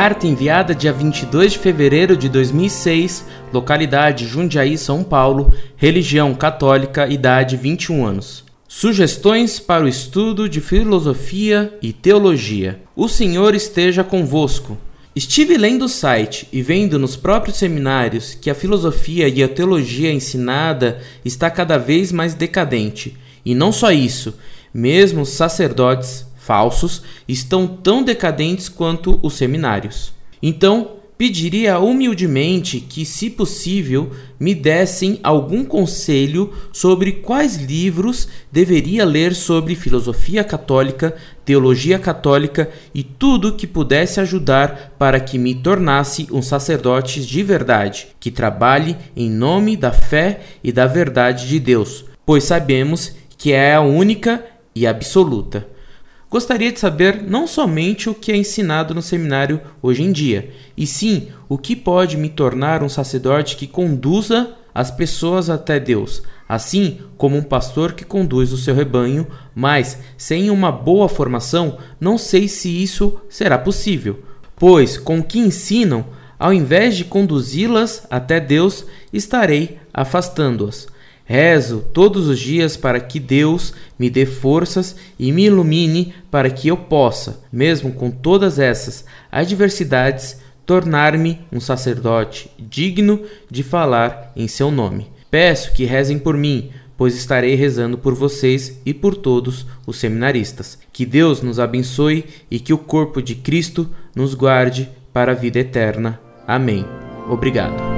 Carta enviada dia 22 de fevereiro de 2006, localidade Jundiaí, São Paulo, religião católica, idade 21 anos. Sugestões para o estudo de filosofia e teologia. O Senhor esteja convosco. Estive lendo o site e vendo nos próprios seminários que a filosofia e a teologia ensinada está cada vez mais decadente. E não só isso, mesmo sacerdotes falsos estão tão decadentes quanto os seminários. Então, pediria humildemente que, se possível, me dessem algum conselho sobre quais livros deveria ler sobre filosofia católica, teologia católica e tudo que pudesse ajudar para que me tornasse um sacerdote de verdade, que trabalhe em nome da fé e da verdade de Deus, pois sabemos que é a única e absoluta. Gostaria de saber não somente o que é ensinado no seminário hoje em dia, e sim o que pode me tornar um sacerdote que conduza as pessoas até Deus, assim como um pastor que conduz o seu rebanho, mas sem uma boa formação, não sei se isso será possível, pois com o que ensinam, ao invés de conduzi-las até Deus, estarei afastando-as. Rezo todos os dias para que Deus me dê forças e me ilumine para que eu possa, mesmo com todas essas adversidades, tornar-me um sacerdote digno de falar em seu nome. Peço que rezem por mim, pois estarei rezando por vocês e por todos os seminaristas. Que Deus nos abençoe e que o corpo de Cristo nos guarde para a vida eterna. Amém. Obrigado.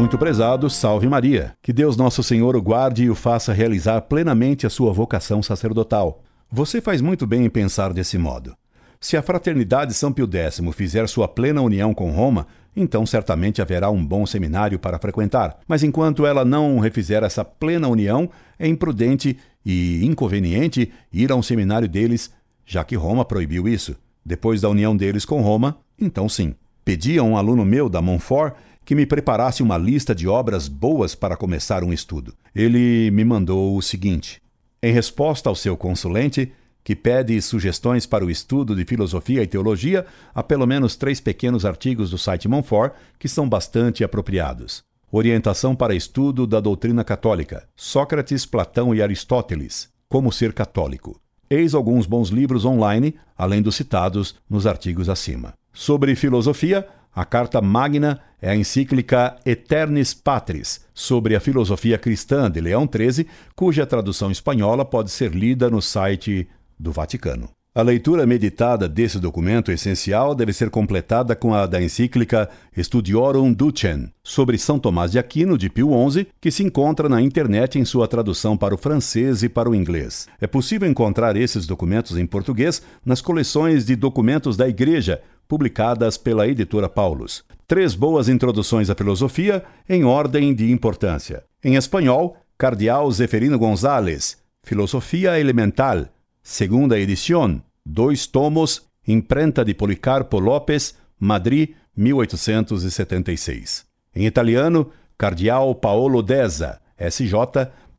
Muito prezado, salve Maria. Que Deus Nosso Senhor o guarde e o faça realizar plenamente a sua vocação sacerdotal. Você faz muito bem em pensar desse modo. Se a Fraternidade São Pio X fizer sua plena união com Roma, então certamente haverá um bom seminário para frequentar. Mas enquanto ela não refizer essa plena união, é imprudente e inconveniente ir a um seminário deles, já que Roma proibiu isso. Depois da união deles com Roma, então sim. Pedi a um aluno meu da Montfort que me preparasse uma lista de obras boas para começar um estudo. Ele me mandou o seguinte: em resposta ao seu consulente, que pede sugestões para o estudo de filosofia e teologia, há pelo menos três pequenos artigos do site Monfort que são bastante apropriados. Orientação para estudo da doutrina católica: Sócrates, Platão e Aristóteles. Como ser católico. Eis alguns bons livros online, além dos citados nos artigos acima. Sobre filosofia, a Carta Magna é a encíclica Eternis Patris, sobre a filosofia cristã de Leão XIII, cuja tradução espanhola pode ser lida no site do Vaticano. A leitura meditada desse documento essencial deve ser completada com a da encíclica Studiorum Ducem, sobre São Tomás de Aquino, de Pio XI, que se encontra na internet em sua tradução para o francês e para o inglês. É possível encontrar esses documentos em português nas coleções de documentos da Igreja, publicadas pela editora Paulus. Três boas introduções à filosofia em ordem de importância. Em espanhol, Cardeal Zeferino González, Filosofia Elemental, segunda edição, dois tomos, imprenta de Policarpo Lopes, Madrid, 1876. Em italiano, Cardeal Paolo Deza, SJ,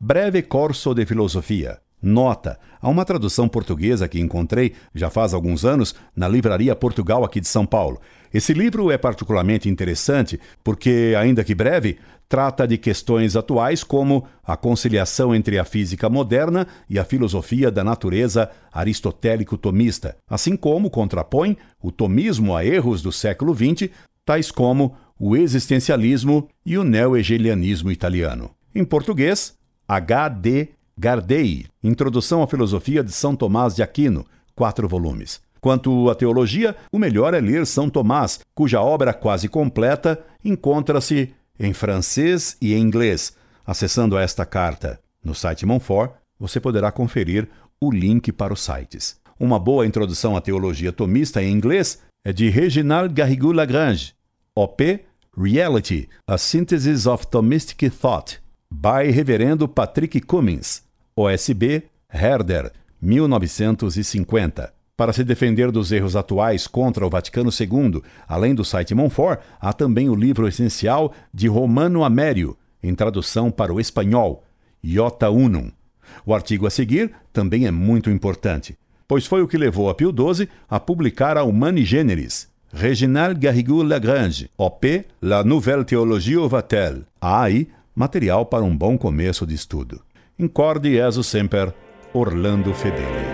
Breve Corso de Filosofia. Nota: há uma tradução portuguesa que encontrei já faz alguns anos na Livraria Portugal aqui de São Paulo. Esse livro é particularmente interessante porque, ainda que breve, trata de questões atuais como a conciliação entre a física moderna e a filosofia da natureza aristotélico-tomista, assim como contrapõe o tomismo a erros do século XX, tais como o existencialismo e o neo-hegelianismo italiano. Em português, H.D. Gardei, Introdução à Filosofia de São Tomás de Aquino, quatro volumes. Quanto à teologia, o melhor é ler São Tomás, cuja obra quase completa encontra-se em francês e em inglês. Acessando esta carta no site Monfort, você poderá conferir o link para os sites. Uma boa introdução à teologia tomista em inglês é de Reginald Garrigou Lagrange, OP Reality, A Synthesis of Thomistic Thought, by Reverendo Patrick Cummins, OSB Herder, 1950. Para se defender dos erros atuais contra o Vaticano II, além do site Monfort, há também o livro essencial de Romano Amério, em tradução para o espanhol, Iota Unum. O artigo a seguir também é muito importante. pois foi o que levou a Pio XII a publicar a Humani Generis, Reginald Garrigou Lagrange, OP La Nouvelle Théologie au Vatel. Material para um bom começo de estudo. Incorde Jesus Semper, Orlando Fedeli.